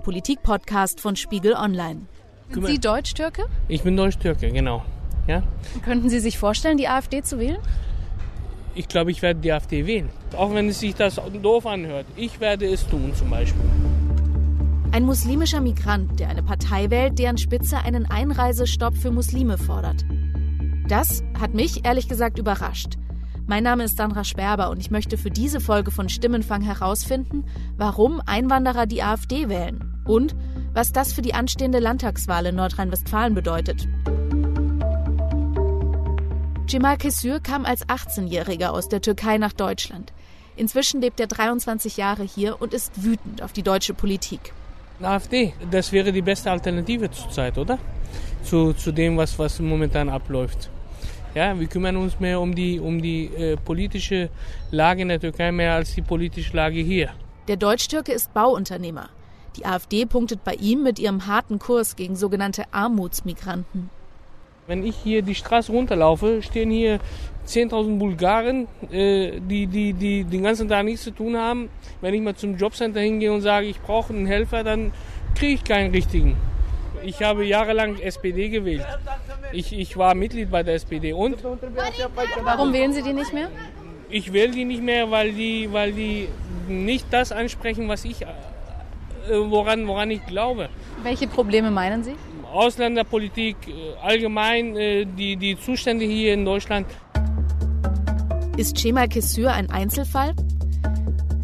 dem Politikpodcast von Spiegel Online. Sind Sie Deutsch-Türke? Ich bin Deutsch-Türke, genau. Ja? Könnten Sie sich vorstellen, die AfD zu wählen? Ich glaube, ich werde die AfD wählen. Auch wenn es sich das doof anhört. Ich werde es tun zum Beispiel. Ein muslimischer Migrant, der eine Partei wählt, deren Spitze einen Einreisestopp für Muslime fordert. Das hat mich ehrlich gesagt überrascht. Mein Name ist Sandra Sperber und ich möchte für diese Folge von Stimmenfang herausfinden, warum Einwanderer die AfD wählen und was das für die anstehende Landtagswahl in Nordrhein-Westfalen bedeutet. Cemal Kesür kam als 18-Jähriger aus der Türkei nach Deutschland. Inzwischen lebt er 23 Jahre hier und ist wütend auf die deutsche Politik. AfD, das wäre die beste Alternative zurzeit, oder? Zu, zu dem, was, was momentan abläuft. Ja, wir kümmern uns mehr um die, um die äh, politische Lage in der Türkei mehr als die politische Lage hier. Der Deutsch-Türke ist Bauunternehmer. Die AfD punktet bei ihm mit ihrem harten Kurs gegen sogenannte Armutsmigranten. Wenn ich hier die Straße runterlaufe, stehen hier 10.000 Bulgaren, äh, die, die, die den ganzen Tag nichts zu tun haben. Wenn ich mal zum Jobcenter hingehe und sage, ich brauche einen Helfer, dann kriege ich keinen richtigen. Ich habe jahrelang SPD gewählt. Ich, ich war Mitglied bei der SPD und. Warum wählen Sie die nicht mehr? Ich wähle die nicht mehr, weil die, weil die nicht das ansprechen, was ich, äh, woran, woran ich glaube. Welche Probleme meinen Sie? Ausländerpolitik, äh, allgemein äh, die, die Zustände hier in Deutschland. Ist Cemal Kessür ein Einzelfall?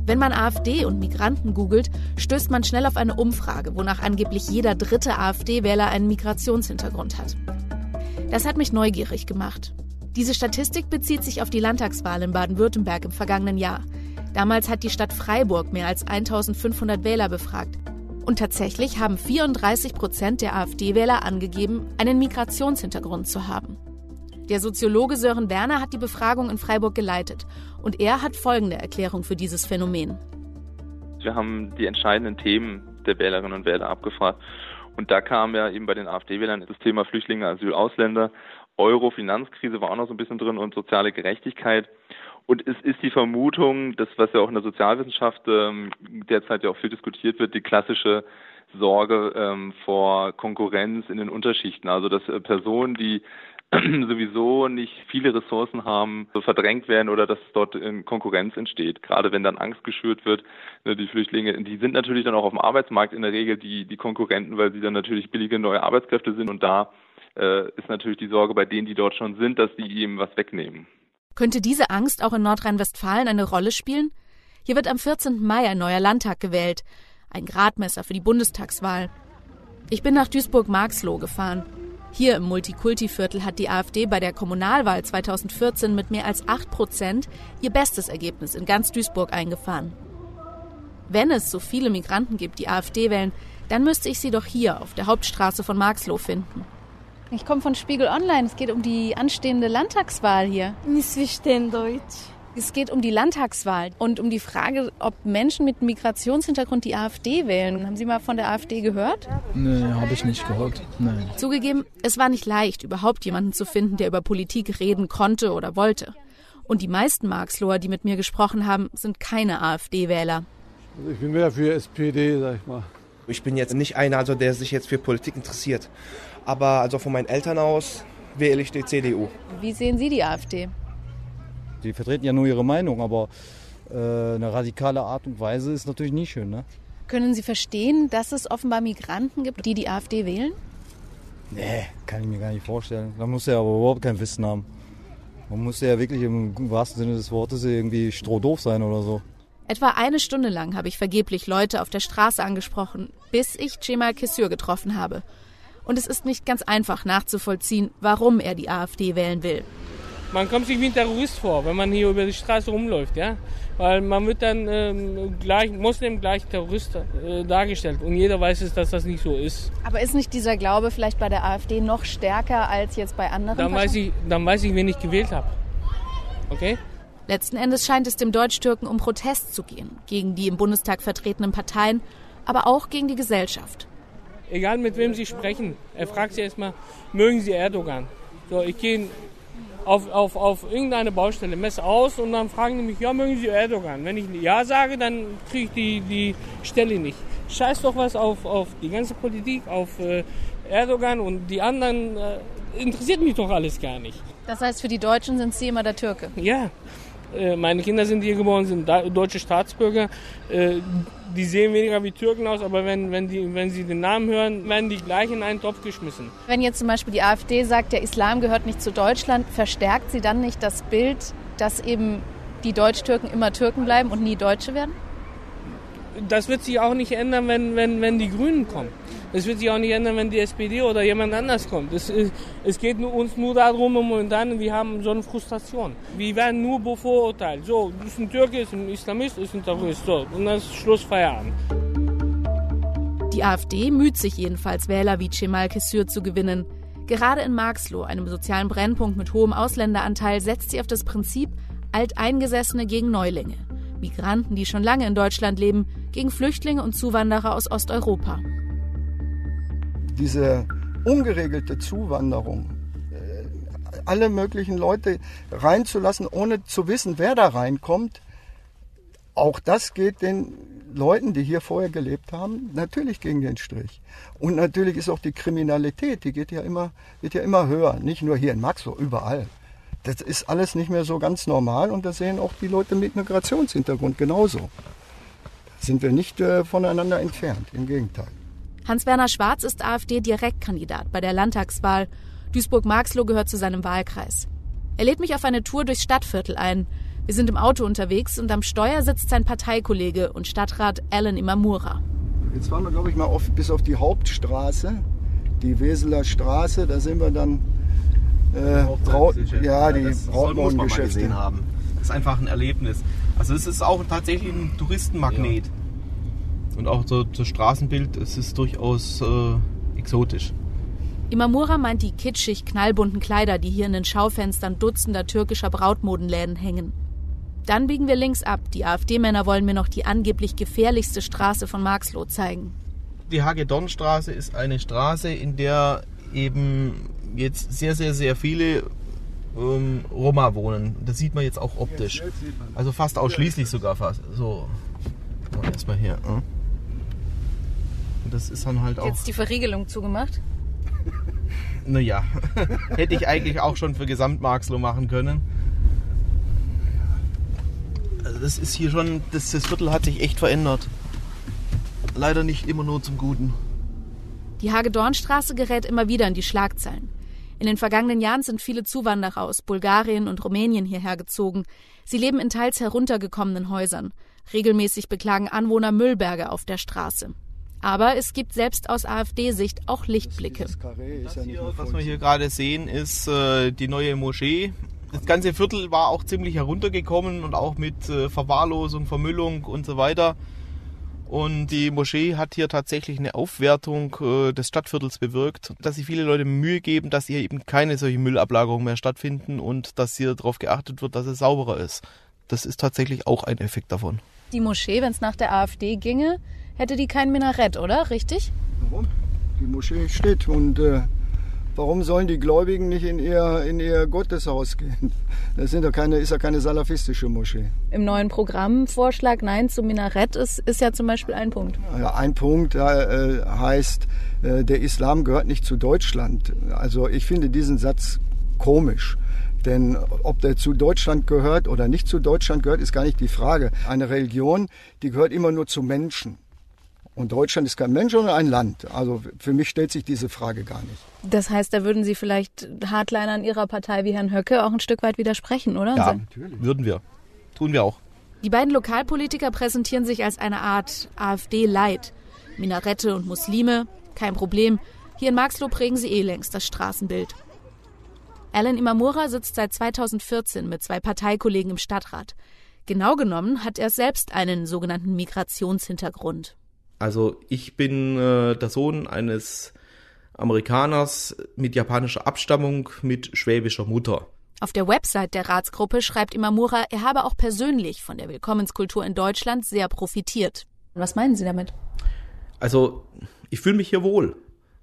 Wenn man AfD und Migranten googelt, stößt man schnell auf eine Umfrage, wonach angeblich jeder dritte AfD-Wähler einen Migrationshintergrund hat. Das hat mich neugierig gemacht. Diese Statistik bezieht sich auf die Landtagswahl in Baden-Württemberg im vergangenen Jahr. Damals hat die Stadt Freiburg mehr als 1500 Wähler befragt. Und tatsächlich haben 34 Prozent der AfD-Wähler angegeben, einen Migrationshintergrund zu haben. Der Soziologe Sören Werner hat die Befragung in Freiburg geleitet und er hat folgende Erklärung für dieses Phänomen. Wir haben die entscheidenden Themen der Wählerinnen und Wähler abgefragt und da kam ja eben bei den AfD-Wählern das Thema Flüchtlinge, Asyl, Ausländer, Euro, Finanzkrise war auch noch so ein bisschen drin und soziale Gerechtigkeit. Und es ist die Vermutung, das, was ja auch in der Sozialwissenschaft ähm, derzeit ja auch viel diskutiert wird, die klassische Sorge ähm, vor Konkurrenz in den Unterschichten. Also dass äh, Personen, die sowieso nicht viele Ressourcen haben, verdrängt werden oder dass dort Konkurrenz entsteht. Gerade wenn dann Angst geschürt wird, ne, die Flüchtlinge, die sind natürlich dann auch auf dem Arbeitsmarkt in der Regel die, die Konkurrenten, weil sie dann natürlich billige neue Arbeitskräfte sind und da äh, ist natürlich die Sorge bei denen, die dort schon sind, dass die ihm was wegnehmen. Könnte diese Angst auch in Nordrhein-Westfalen eine Rolle spielen? Hier wird am 14. Mai ein neuer Landtag gewählt, ein Gradmesser für die Bundestagswahl. Ich bin nach Duisburg-Marxloh gefahren. Hier im Multikulti-Viertel hat die AfD bei der Kommunalwahl 2014 mit mehr als 8 Prozent ihr bestes Ergebnis in ganz Duisburg eingefahren. Wenn es so viele Migranten gibt, die AfD wählen, dann müsste ich sie doch hier auf der Hauptstraße von Marxloh finden. Ich komme von Spiegel Online. Es geht um die anstehende Landtagswahl hier. Nicht verstehen Deutsch. Es geht um die Landtagswahl und um die Frage, ob Menschen mit Migrationshintergrund die AfD wählen. Haben Sie mal von der AfD gehört? Nee, habe ich nicht gehört. Nein. Zugegeben, es war nicht leicht, überhaupt jemanden zu finden, der über Politik reden konnte oder wollte. Und die meisten Marxloher, die mit mir gesprochen haben, sind keine AfD-Wähler. Also ich bin mehr für SPD, sag ich mal. Ich bin jetzt nicht einer, also der sich jetzt für Politik interessiert. Aber also von meinen Eltern aus wähle ich die CDU. Wie sehen Sie die AfD? Die vertreten ja nur ihre Meinung, aber äh, eine radikale Art und Weise ist natürlich nie schön. Ne? Können Sie verstehen, dass es offenbar Migranten gibt, die die AfD wählen? Nee, kann ich mir gar nicht vorstellen. Da muss er aber überhaupt kein Wissen haben. Man muss ja wirklich im wahrsten Sinne des Wortes irgendwie strohdoof sein oder so. Etwa eine Stunde lang habe ich vergeblich Leute auf der Straße angesprochen, bis ich Cemal Kessür getroffen habe. Und es ist nicht ganz einfach nachzuvollziehen, warum er die AfD wählen will. Man kommt sich wie ein Terrorist vor, wenn man hier über die Straße rumläuft, ja. Weil man wird dann ähm, gleich, Muslim gleich Terrorist äh, dargestellt. Und jeder weiß es, dass das nicht so ist. Aber ist nicht dieser Glaube vielleicht bei der AfD noch stärker als jetzt bei anderen Dann weiß ich, dann weiß ich, wen ich gewählt habe. Okay? Letzten Endes scheint es dem Deutsch-Türken um Protest zu gehen. Gegen die im Bundestag vertretenen Parteien, aber auch gegen die Gesellschaft. Egal mit wem Sie sprechen, er fragt Sie erstmal, mögen Sie Erdogan? So, ich gehe auf, auf, auf irgendeine Baustelle, messe aus und dann fragen die mich, ja, mögen Sie Erdogan? Wenn ich Ja sage, dann kriege ich die, die Stelle nicht. Scheiß doch was auf, auf die ganze Politik, auf äh, Erdogan und die anderen, äh, interessiert mich doch alles gar nicht. Das heißt, für die Deutschen sind Sie immer der Türke? Ja, meine Kinder sind hier geboren, sind deutsche Staatsbürger. Äh, die sehen weniger wie Türken aus, aber wenn, wenn, die, wenn sie den Namen hören, werden die gleich in einen Topf geschmissen. Wenn jetzt zum Beispiel die AfD sagt, der Islam gehört nicht zu Deutschland, verstärkt sie dann nicht das Bild, dass eben die Deutsch-Türken immer Türken bleiben und nie Deutsche werden? Das wird sich auch nicht ändern, wenn, wenn, wenn die Grünen kommen. Es wird sich auch nicht ändern, wenn die SPD oder jemand anders kommt. Es, es geht uns nur darum, momentan, wir haben so eine Frustration. Wir werden nur bevorurteilt. So, du bist ein Türke, ist ein Islamist, ist ein Terrorist. So, und dann ist Schluss, Feierabend. Die AfD müht sich jedenfalls, Wähler wie Cemal Kessür zu gewinnen. Gerade in Marxloh, einem sozialen Brennpunkt mit hohem Ausländeranteil, setzt sie auf das Prinzip Alteingesessene gegen Neulinge. Migranten, die schon lange in Deutschland leben, gegen Flüchtlinge und Zuwanderer aus Osteuropa diese ungeregelte Zuwanderung, äh, alle möglichen Leute reinzulassen, ohne zu wissen, wer da reinkommt, auch das geht den Leuten, die hier vorher gelebt haben, natürlich gegen den Strich. Und natürlich ist auch die Kriminalität, die geht ja immer, wird ja immer höher. Nicht nur hier in Maxlow, überall. Das ist alles nicht mehr so ganz normal und das sehen auch die Leute mit Migrationshintergrund genauso. Da sind wir nicht äh, voneinander entfernt, im Gegenteil. Hans-Werner Schwarz ist AfD-Direktkandidat bei der Landtagswahl. Duisburg-Marxloh gehört zu seinem Wahlkreis. Er lädt mich auf eine Tour durchs Stadtviertel ein. Wir sind im Auto unterwegs und am Steuer sitzt sein Parteikollege und Stadtrat Alan Imamura. Jetzt fahren wir, glaube ich, mal auf, bis auf die Hauptstraße, die Weseler Straße. Da sind wir dann. Äh, Braut, ja, die Brautmodengeschäfte. haben. Das ist einfach ein Erlebnis. Also es ist auch tatsächlich ein Touristenmagnet. Ja. Und auch so das Straßenbild, es ist durchaus äh, exotisch. Imamura meint die kitschig knallbunten Kleider, die hier in den Schaufenstern dutzender türkischer Brautmodenläden hängen. Dann biegen wir links ab. Die AfD-Männer wollen mir noch die angeblich gefährlichste Straße von Marxloh zeigen. Die Hagedornstraße ist eine Straße, in der eben jetzt sehr, sehr, sehr viele ähm, Roma wohnen. Das sieht man jetzt auch optisch. Also fast ausschließlich sogar fast. So, erstmal hier. Hm? Und das ist dann halt auch. Jetzt die Verriegelung zugemacht? naja, hätte ich eigentlich auch schon für Gesamtmarxloh machen können. Also das ist hier schon, das, das Viertel hat sich echt verändert. Leider nicht immer nur zum Guten. Die Hagedornstraße gerät immer wieder in die Schlagzeilen. In den vergangenen Jahren sind viele Zuwanderer aus Bulgarien und Rumänien hierher gezogen. Sie leben in teils heruntergekommenen Häusern. Regelmäßig beklagen Anwohner Müllberge auf der Straße. Aber es gibt selbst aus AfD-Sicht auch Lichtblicke. Das hier, was wir hier gerade sehen, ist äh, die neue Moschee. Das ganze Viertel war auch ziemlich heruntergekommen und auch mit äh, Verwahrlosung, Vermüllung und so weiter. Und die Moschee hat hier tatsächlich eine Aufwertung äh, des Stadtviertels bewirkt, dass sich viele Leute Mühe geben, dass hier eben keine solche Müllablagerungen mehr stattfinden und dass hier darauf geachtet wird, dass es sauberer ist. Das ist tatsächlich auch ein Effekt davon. Die Moschee, wenn es nach der AfD ginge, hätte die kein Minarett, oder? Richtig? Warum? Die Moschee steht und äh, warum sollen die Gläubigen nicht in ihr, in ihr Gotteshaus gehen? Das sind ja keine, ist ja keine salafistische Moschee. Im neuen Programmvorschlag Nein zum Minarett ist, ist ja zum Beispiel ein Punkt. Ja, ein Punkt äh, heißt, äh, der Islam gehört nicht zu Deutschland. Also ich finde diesen Satz komisch. Denn ob der zu Deutschland gehört oder nicht zu Deutschland gehört, ist gar nicht die Frage. Eine Religion, die gehört immer nur zu Menschen. Und Deutschland ist kein Mensch, sondern ein Land. Also für mich stellt sich diese Frage gar nicht. Das heißt, da würden Sie vielleicht Hardlinern Ihrer Partei wie Herrn Höcke auch ein Stück weit widersprechen, oder? Ja, natürlich. würden wir. Tun wir auch. Die beiden Lokalpolitiker präsentieren sich als eine Art AfD-Light. Minarette und Muslime, kein Problem. Hier in Marxloh prägen sie eh längst das Straßenbild. Alan Imamura sitzt seit 2014 mit zwei Parteikollegen im Stadtrat. Genau genommen hat er selbst einen sogenannten Migrationshintergrund. Also ich bin äh, der Sohn eines Amerikaners mit japanischer Abstammung mit schwäbischer Mutter. Auf der Website der Ratsgruppe schreibt Imamura, er habe auch persönlich von der Willkommenskultur in Deutschland sehr profitiert. Was meinen Sie damit? Also ich fühle mich hier wohl.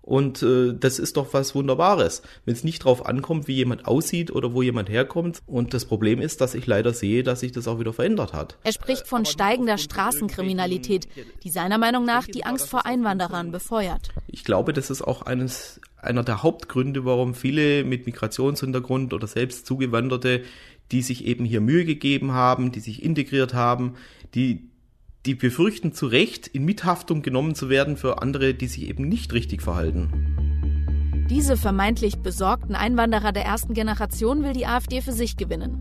Und äh, das ist doch was Wunderbares, wenn es nicht drauf ankommt, wie jemand aussieht oder wo jemand herkommt. Und das Problem ist, dass ich leider sehe, dass sich das auch wieder verändert hat. Er spricht von steigender Straßenkriminalität, die seiner Meinung nach die Angst vor Einwanderern befeuert. Ich glaube, das ist auch eines einer der Hauptgründe, warum viele mit Migrationshintergrund oder selbst Zugewanderte, die sich eben hier Mühe gegeben haben, die sich integriert haben, die die befürchten zu Recht, in Mithaftung genommen zu werden für andere, die sich eben nicht richtig verhalten. Diese vermeintlich besorgten Einwanderer der ersten Generation will die AfD für sich gewinnen.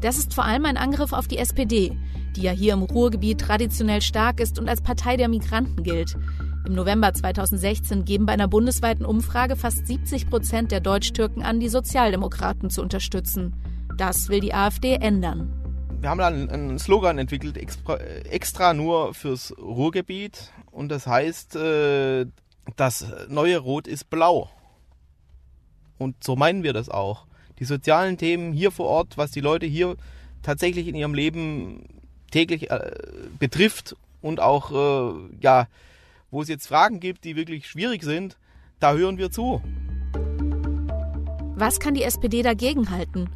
Das ist vor allem ein Angriff auf die SPD, die ja hier im Ruhrgebiet traditionell stark ist und als Partei der Migranten gilt. Im November 2016 geben bei einer bundesweiten Umfrage fast 70 Prozent der Deutschtürken an, die Sozialdemokraten zu unterstützen. Das will die AfD ändern wir haben dann einen Slogan entwickelt, extra, extra nur fürs Ruhrgebiet. Und das heißt, äh, das neue Rot ist blau. Und so meinen wir das auch. Die sozialen Themen hier vor Ort, was die Leute hier tatsächlich in ihrem Leben täglich äh, betrifft und auch, äh, ja, wo es jetzt Fragen gibt, die wirklich schwierig sind, da hören wir zu. Was kann die SPD dagegen halten?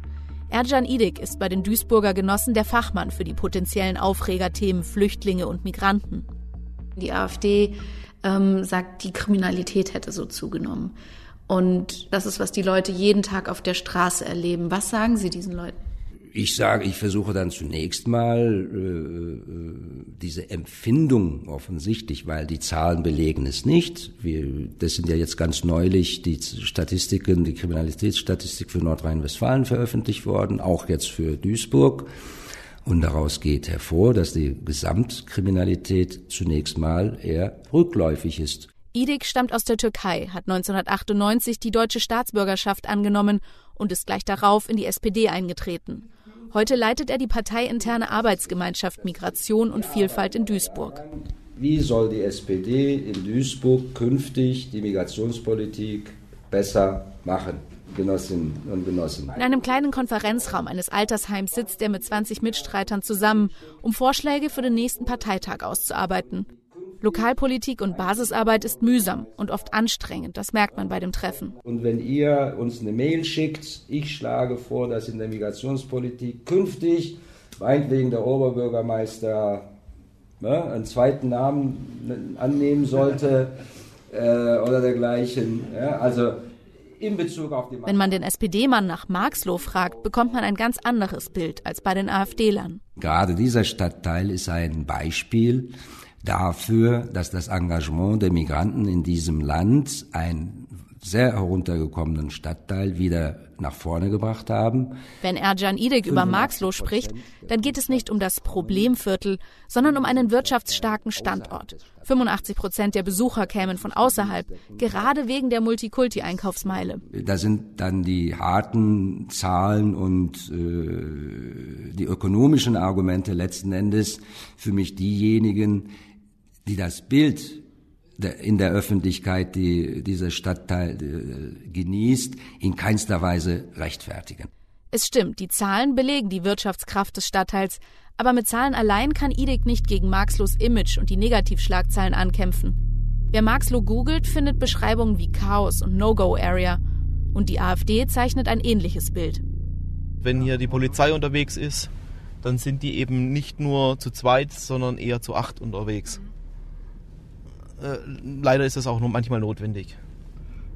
Ercan Idik ist bei den Duisburger Genossen der Fachmann für die potenziellen Aufregerthemen Flüchtlinge und Migranten. Die AfD ähm, sagt, die Kriminalität hätte so zugenommen. Und das ist, was die Leute jeden Tag auf der Straße erleben. Was sagen Sie diesen Leuten? Ich sage, ich versuche dann zunächst mal äh, äh, diese Empfindung offensichtlich, weil die Zahlen belegen es nicht. Wir, das sind ja jetzt ganz neulich die Statistiken, die Kriminalitätsstatistik für Nordrhein-Westfalen veröffentlicht worden, auch jetzt für Duisburg. Und daraus geht hervor, dass die Gesamtkriminalität zunächst mal eher rückläufig ist. Idik stammt aus der Türkei, hat 1998 die deutsche Staatsbürgerschaft angenommen und ist gleich darauf in die SPD eingetreten. Heute leitet er die parteiinterne Arbeitsgemeinschaft Migration und Vielfalt in Duisburg. Wie soll die SPD in Duisburg künftig die Migrationspolitik besser machen? Genossinnen und Genossen. In einem kleinen Konferenzraum eines Altersheims sitzt er mit 20 Mitstreitern zusammen, um Vorschläge für den nächsten Parteitag auszuarbeiten. Lokalpolitik und Basisarbeit ist mühsam und oft anstrengend, das merkt man bei dem Treffen. Und wenn ihr uns eine Mail schickt, ich schlage vor, dass in der Migrationspolitik künftig, meinetwegen der Oberbürgermeister ne, einen zweiten Namen annehmen sollte äh, oder dergleichen. Ja, also in Bezug auf die Wenn man den SPD-Mann nach Marxloh fragt, bekommt man ein ganz anderes Bild als bei den AfD-Lern. Gerade dieser Stadtteil ist ein Beispiel dafür, dass das Engagement der Migranten in diesem Land einen sehr heruntergekommenen Stadtteil wieder nach vorne gebracht haben. Wenn Ercan Idek über Marxloh spricht, dann geht es nicht um das Problemviertel, sondern um einen wirtschaftsstarken Standort. 85 Prozent der Besucher kämen von außerhalb, gerade wegen der Multikulti-Einkaufsmeile. Da sind dann die harten Zahlen und äh, die ökonomischen Argumente letzten Endes für mich diejenigen, die das Bild in der Öffentlichkeit, die dieser Stadtteil äh, genießt, in keinster Weise rechtfertigen. Es stimmt, die Zahlen belegen die Wirtschaftskraft des Stadtteils, aber mit Zahlen allein kann IDIC nicht gegen Marxlos Image und die Negativschlagzeilen ankämpfen. Wer Marxloh googelt, findet Beschreibungen wie Chaos und No-Go-Area. Und die AfD zeichnet ein ähnliches Bild. Wenn hier die Polizei unterwegs ist, dann sind die eben nicht nur zu zweit, sondern eher zu acht unterwegs. Äh, leider ist das auch manchmal notwendig.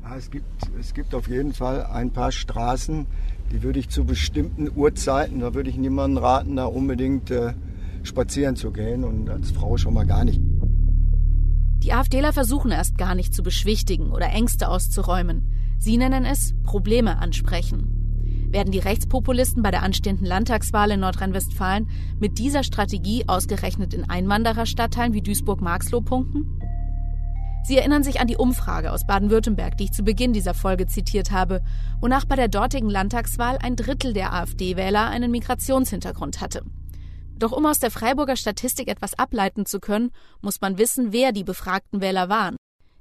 Ja, es, gibt, es gibt auf jeden Fall ein paar Straßen, die würde ich zu bestimmten Uhrzeiten, da würde ich niemandem raten, da unbedingt äh, spazieren zu gehen und als Frau schon mal gar nicht. Die AfDler versuchen erst gar nicht zu beschwichtigen oder Ängste auszuräumen. Sie nennen es Probleme ansprechen. Werden die Rechtspopulisten bei der anstehenden Landtagswahl in Nordrhein-Westfalen mit dieser Strategie ausgerechnet in Einwandererstadtteilen wie Duisburg-Marxloh punkten? Sie erinnern sich an die Umfrage aus Baden-Württemberg, die ich zu Beginn dieser Folge zitiert habe, wonach bei der dortigen Landtagswahl ein Drittel der AfD-Wähler einen Migrationshintergrund hatte. Doch um aus der Freiburger Statistik etwas ableiten zu können, muss man wissen, wer die befragten Wähler waren.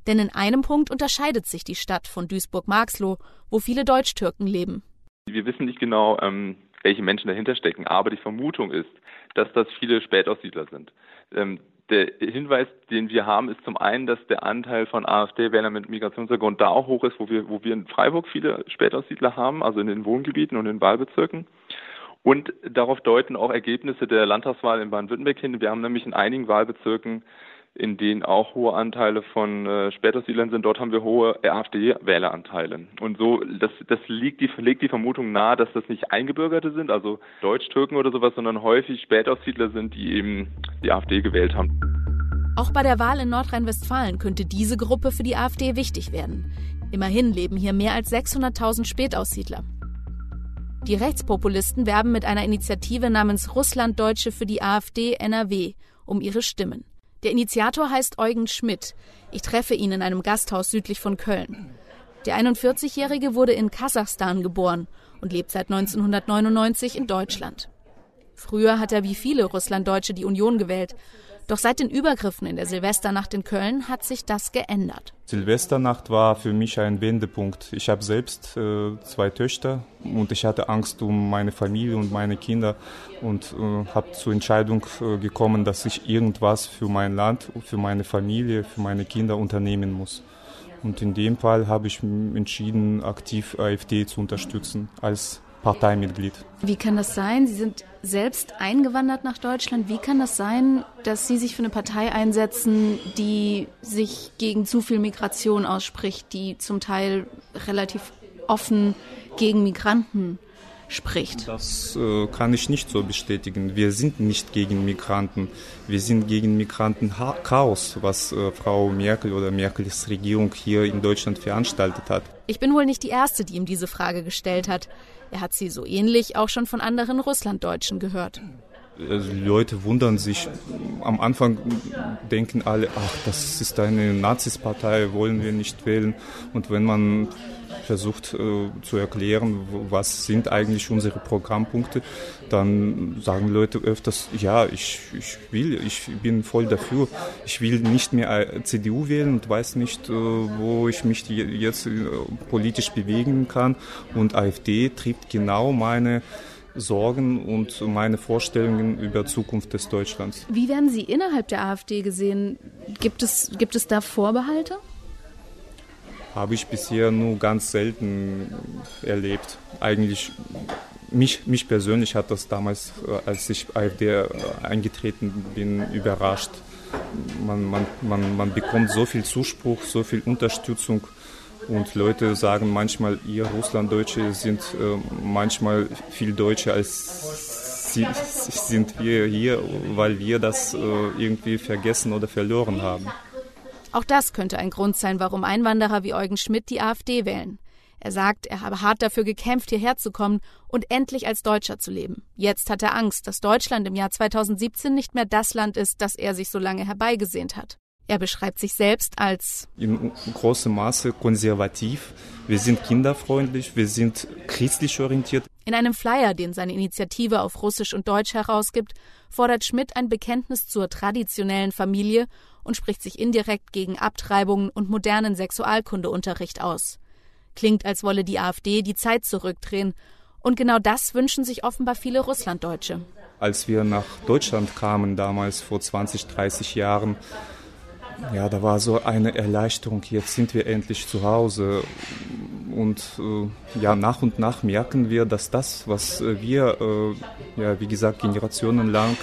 Denn in einem Punkt unterscheidet sich die Stadt von Duisburg-Marxloh, wo viele Deutschtürken leben. Wir wissen nicht genau, ähm, welche Menschen dahinter stecken, aber die Vermutung ist, dass das viele Spätaussiedler sind. Ähm, der Hinweis, den wir haben, ist zum einen, dass der Anteil von AfD-Wählern mit Migrationshintergrund da auch hoch ist, wo wir, wo wir in Freiburg viele Spätaussiedler haben, also in den Wohngebieten und in Wahlbezirken. Und darauf deuten auch Ergebnisse der Landtagswahl in Baden-Württemberg hin. Wir haben nämlich in einigen Wahlbezirken in denen auch hohe Anteile von äh, Spätaussiedlern sind. Dort haben wir hohe AfD-Wähleranteile. Und so, das, das liegt die, legt die Vermutung nahe, dass das nicht Eingebürgerte sind, also Deutsch-Türken oder sowas, sondern häufig Spätaussiedler sind, die eben die AfD gewählt haben. Auch bei der Wahl in Nordrhein-Westfalen könnte diese Gruppe für die AfD wichtig werden. Immerhin leben hier mehr als 600.000 Spätaussiedler. Die Rechtspopulisten werben mit einer Initiative namens Russlanddeutsche für die AfD NRW um ihre Stimmen. Der Initiator heißt Eugen Schmidt. Ich treffe ihn in einem Gasthaus südlich von Köln. Der 41-Jährige wurde in Kasachstan geboren und lebt seit 1999 in Deutschland. Früher hat er wie viele Russlanddeutsche die Union gewählt. Doch seit den Übergriffen in der Silvesternacht in Köln hat sich das geändert. Silvesternacht war für mich ein Wendepunkt. Ich habe selbst äh, zwei Töchter und ich hatte Angst um meine Familie und meine Kinder und äh, habe zur Entscheidung äh, gekommen, dass ich irgendwas für mein Land, für meine Familie, für meine Kinder unternehmen muss. Und in dem Fall habe ich entschieden, aktiv AfD zu unterstützen als Parteimitglied. Wie kann das sein? Sie sind selbst eingewandert nach Deutschland. Wie kann das sein, dass Sie sich für eine Partei einsetzen, die sich gegen zu viel Migration ausspricht, die zum Teil relativ offen gegen Migranten spricht. Das äh, kann ich nicht so bestätigen. Wir sind nicht gegen Migranten. Wir sind gegen Migrantenchaos, was äh, Frau Merkel oder Merkels Regierung hier in Deutschland veranstaltet hat. Ich bin wohl nicht die Erste, die ihm diese Frage gestellt hat. Er hat sie so ähnlich auch schon von anderen Russlanddeutschen gehört. Also Leute wundern sich. Am Anfang denken alle, ach, das ist eine Nazispartei, wollen wir nicht wählen. Und wenn man versucht äh, zu erklären, was sind eigentlich unsere Programmpunkte, dann sagen Leute öfters, ja, ich, ich will, ich bin voll dafür. Ich will nicht mehr CDU wählen und weiß nicht, äh, wo ich mich jetzt äh, politisch bewegen kann. Und AfD trifft genau meine Sorgen und meine Vorstellungen über Zukunft des Deutschlands. Wie werden Sie innerhalb der AfD gesehen? Gibt es, gibt es da Vorbehalte? Habe ich bisher nur ganz selten erlebt. Eigentlich mich, mich persönlich hat das damals, äh, als ich AfD äh, eingetreten bin, überrascht. Man, man, man, man bekommt so viel Zuspruch, so viel Unterstützung und Leute sagen manchmal, ihr Russlanddeutsche sind äh, manchmal viel deutscher als sie, sind wir hier, weil wir das äh, irgendwie vergessen oder verloren haben. Auch das könnte ein Grund sein, warum Einwanderer wie Eugen Schmidt die AfD wählen. Er sagt, er habe hart dafür gekämpft, hierher zu kommen und endlich als Deutscher zu leben. Jetzt hat er Angst, dass Deutschland im Jahr 2017 nicht mehr das Land ist, das er sich so lange herbeigesehnt hat. Er beschreibt sich selbst als in großem Maße konservativ. Wir sind kinderfreundlich, wir sind christlich orientiert. In einem Flyer, den seine Initiative auf Russisch und Deutsch herausgibt, fordert Schmidt ein Bekenntnis zur traditionellen Familie und spricht sich indirekt gegen Abtreibungen und modernen Sexualkundeunterricht aus. Klingt, als wolle die AfD die Zeit zurückdrehen. Und genau das wünschen sich offenbar viele Russlanddeutsche. Als wir nach Deutschland kamen, damals vor 20, 30 Jahren, ja, da war so eine Erleichterung, jetzt sind wir endlich zu Hause. Und äh, ja, nach und nach merken wir, dass das, was wir, äh, ja, wie gesagt, generationenlang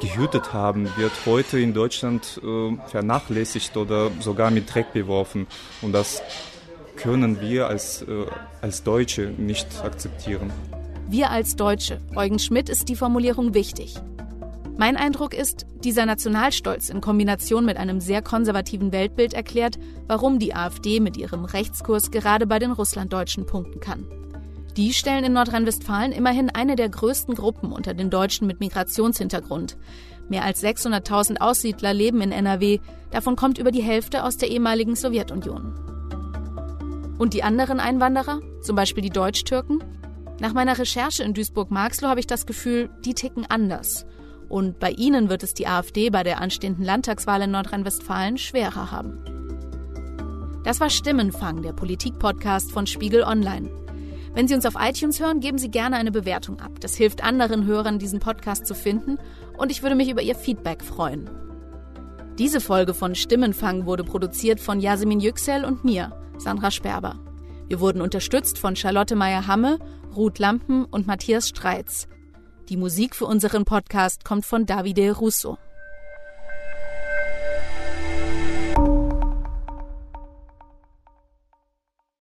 gehütet haben, wird heute in Deutschland äh, vernachlässigt oder sogar mit Dreck beworfen. Und das können wir als, äh, als Deutsche nicht akzeptieren. Wir als Deutsche. Eugen Schmidt ist die Formulierung wichtig. Mein Eindruck ist, dieser Nationalstolz in Kombination mit einem sehr konservativen Weltbild erklärt, warum die AfD mit ihrem Rechtskurs gerade bei den Russlanddeutschen punkten kann. Die stellen in Nordrhein-Westfalen immerhin eine der größten Gruppen unter den Deutschen mit Migrationshintergrund. Mehr als 600.000 Aussiedler leben in NRW, davon kommt über die Hälfte aus der ehemaligen Sowjetunion. Und die anderen Einwanderer, zum Beispiel die Deutsch-Türken? Nach meiner Recherche in Duisburg-Marxloh habe ich das Gefühl, die ticken anders. Und bei ihnen wird es die AfD bei der anstehenden Landtagswahl in Nordrhein-Westfalen schwerer haben. Das war Stimmenfang, der Politik-Podcast von Spiegel Online. Wenn Sie uns auf iTunes hören, geben Sie gerne eine Bewertung ab. Das hilft anderen Hörern, diesen Podcast zu finden und ich würde mich über Ihr Feedback freuen. Diese Folge von Stimmenfang wurde produziert von Yasemin Yüksel und mir, Sandra Sperber. Wir wurden unterstützt von Charlotte Meyer-Hamme, Ruth Lampen und Matthias Streitz. Die Musik für unseren Podcast kommt von Davide Russo.